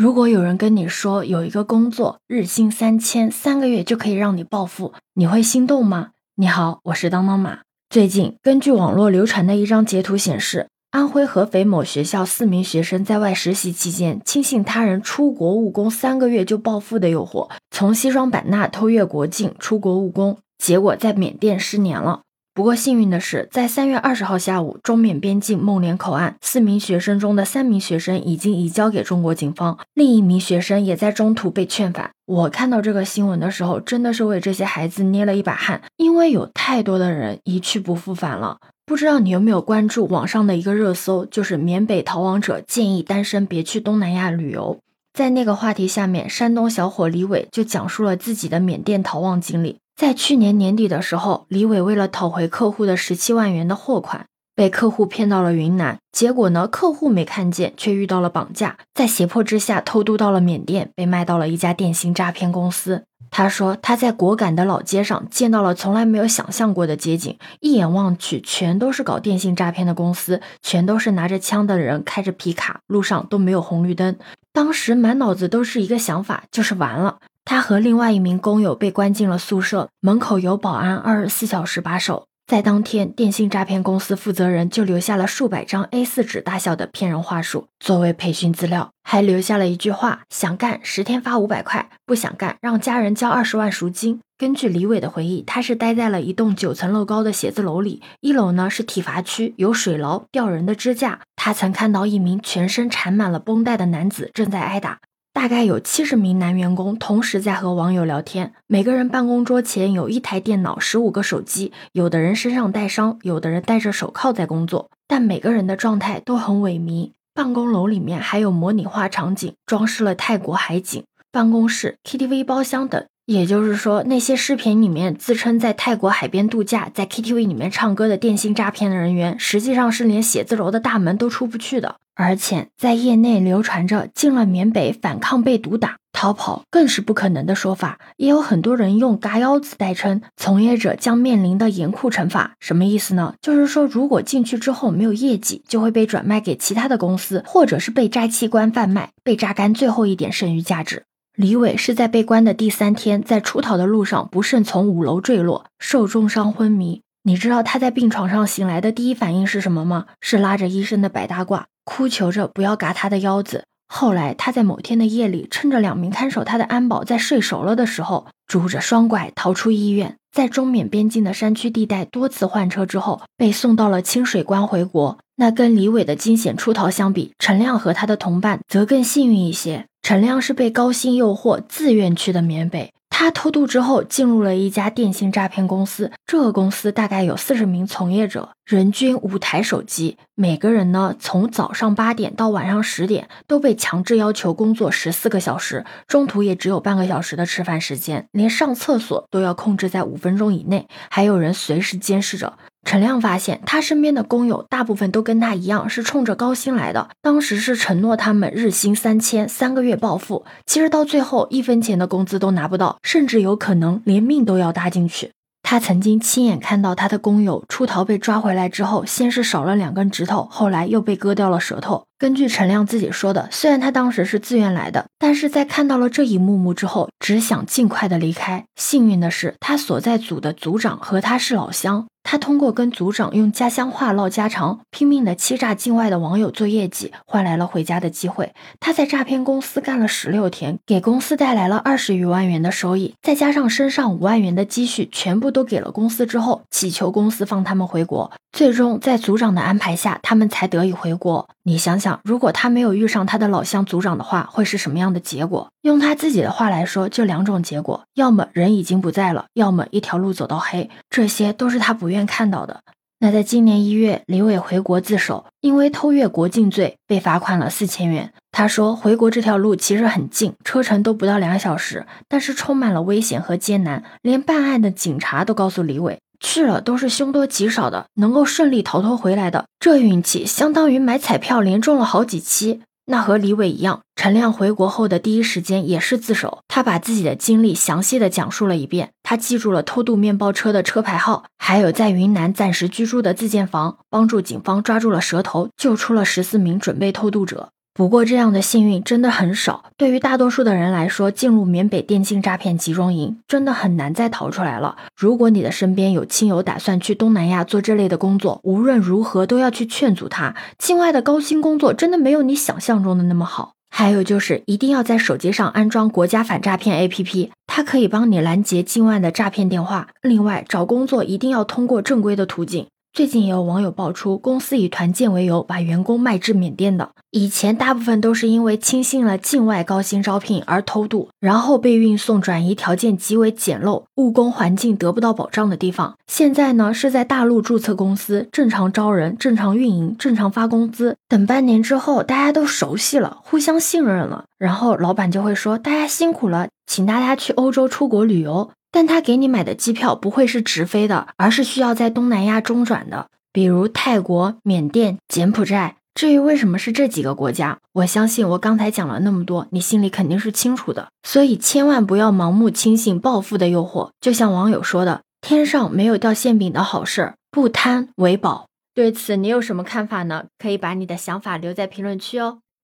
如果有人跟你说有一个工作日薪三千，三个月就可以让你暴富，你会心动吗？你好，我是当当马。最近，根据网络流传的一张截图显示，安徽合肥某学校四名学生在外实习期间，轻信他人出国务工三个月就暴富的诱惑，从西双版纳偷越国境出国务工，结果在缅甸失联了。不过幸运的是，在三月二十号下午，中缅边境孟连口岸，四名学生中的三名学生已经移交给中国警方，另一名学生也在中途被劝返。我看到这个新闻的时候，真的是为这些孩子捏了一把汗，因为有太多的人一去不复返了。不知道你有没有关注网上的一个热搜，就是缅北逃亡者建议单身别去东南亚旅游。在那个话题下面，山东小伙李伟就讲述了自己的缅甸逃亡经历。在去年年底的时候，李伟为了讨回客户的十七万元的货款，被客户骗到了云南。结果呢，客户没看见，却遇到了绑架，在胁迫之下偷渡到了缅甸，被卖到了一家电信诈骗公司。他说他在果敢的老街上见到了从来没有想象过的街景，一眼望去，全都是搞电信诈骗的公司，全都是拿着枪的人，开着皮卡，路上都没有红绿灯。当时满脑子都是一个想法，就是完了。他和另外一名工友被关进了宿舍，门口有保安二十四小时把守。在当天，电信诈骗公司负责人就留下了数百张 A4 纸大小的骗人话术作为培训资料，还留下了一句话：想干十天发五百块，不想干让家人交二十万赎金。根据李伟的回忆，他是待在了一栋九层楼高的写字楼里，一楼呢是体罚区，有水牢、吊人的支架。他曾看到一名全身缠满了绷带的男子正在挨打。大概有七十名男员工同时在和网友聊天，每个人办公桌前有一台电脑、十五个手机，有的人身上带伤，有的人戴着手铐在工作，但每个人的状态都很萎靡。办公楼里面还有模拟化场景，装饰了泰国海景、办公室、KTV 包厢等。也就是说，那些视频里面自称在泰国海边度假，在 KTV 里面唱歌的电信诈骗的人员，实际上是连写字楼的大门都出不去的。而且在业内流传着进了缅北反抗被毒打、逃跑更是不可能的说法，也有很多人用“嘎腰子”代称从业者将面临的严酷惩罚。什么意思呢？就是说，如果进去之后没有业绩，就会被转卖给其他的公司，或者是被摘器官贩卖，被榨干最后一点剩余价值。李伟是在被关的第三天，在出逃的路上不慎从五楼坠落，受重伤昏迷。你知道他在病床上醒来的第一反应是什么吗？是拉着医生的白大褂，哭求着不要嘎他的腰子。后来他在某天的夜里，趁着两名看守他的安保在睡熟了的时候，拄着双拐逃出医院，在中缅边境的山区地带多次换车之后，被送到了清水关回国。那跟李伟的惊险出逃相比，陈亮和他的同伴则更幸运一些。陈亮是被高薪诱惑，自愿去的缅北。他偷渡之后，进入了一家电信诈骗公司。这个公司大概有四十名从业者，人均五台手机。每个人呢，从早上八点到晚上十点，都被强制要求工作十四个小时，中途也只有半个小时的吃饭时间，连上厕所都要控制在五分钟以内，还有人随时监视着。陈亮发现，他身边的工友大部分都跟他一样，是冲着高薪来的。当时是承诺他们日薪三千，三个月暴富。其实到最后，一分钱的工资都拿不到，甚至有可能连命都要搭进去。他曾经亲眼看到他的工友出逃被抓回来之后，先是少了两根指头，后来又被割掉了舌头。根据陈亮自己说的，虽然他当时是自愿来的，但是在看到了这一幕幕之后，只想尽快的离开。幸运的是，他所在组的组长和他是老乡。他通过跟组长用家乡话唠家常，拼命的欺诈境外的网友做业绩，换来了回家的机会。他在诈骗公司干了十六天，给公司带来了二十余万元的收益，再加上身上五万元的积蓄，全部都给了公司之后，祈求公司放他们回国。最终在组长的安排下，他们才得以回国。你想想，如果他没有遇上他的老乡组长的话，会是什么样的结果？用他自己的话来说，就两种结果：要么人已经不在了，要么一条路走到黑。这些都是他不愿看到的。那在今年一月，李伟回国自首，因为偷越国境罪被罚款了四千元。他说，回国这条路其实很近，车程都不到两小时，但是充满了危险和艰难。连办案的警察都告诉李伟，去了都是凶多吉少的，能够顺利逃脱回来的，这运气相当于买彩票连中了好几期。那和李伟一样，陈亮回国后的第一时间也是自首。他把自己的经历详细的讲述了一遍。他记住了偷渡面包车的车牌号，还有在云南暂时居住的自建房，帮助警方抓住了蛇头，救出了十四名准备偷渡者。不过这样的幸运真的很少，对于大多数的人来说，进入缅北电信诈骗集中营真的很难再逃出来了。如果你的身边有亲友打算去东南亚做这类的工作，无论如何都要去劝阻他。境外的高薪工作真的没有你想象中的那么好。还有就是一定要在手机上安装国家反诈骗 APP，它可以帮你拦截境外的诈骗电话。另外，找工作一定要通过正规的途径。最近也有网友爆出，公司以团建为由把员工卖至缅甸的。以前大部分都是因为轻信了境外高薪招聘而偷渡，然后被运送转移条件极为简陋、务工环境得不到保障的地方。现在呢，是在大陆注册公司，正常招人、正常运营、正常发工资。等半年之后，大家都熟悉了，互相信任了，然后老板就会说：“大家辛苦了，请大家去欧洲出国旅游。”但他给你买的机票不会是直飞的，而是需要在东南亚中转的，比如泰国、缅甸、柬埔寨。至于为什么是这几个国家，我相信我刚才讲了那么多，你心里肯定是清楚的。所以千万不要盲目轻信暴富的诱惑。就像网友说的：“天上没有掉馅饼的好事，不贪为宝。”对此你有什么看法呢？可以把你的想法留在评论区哦。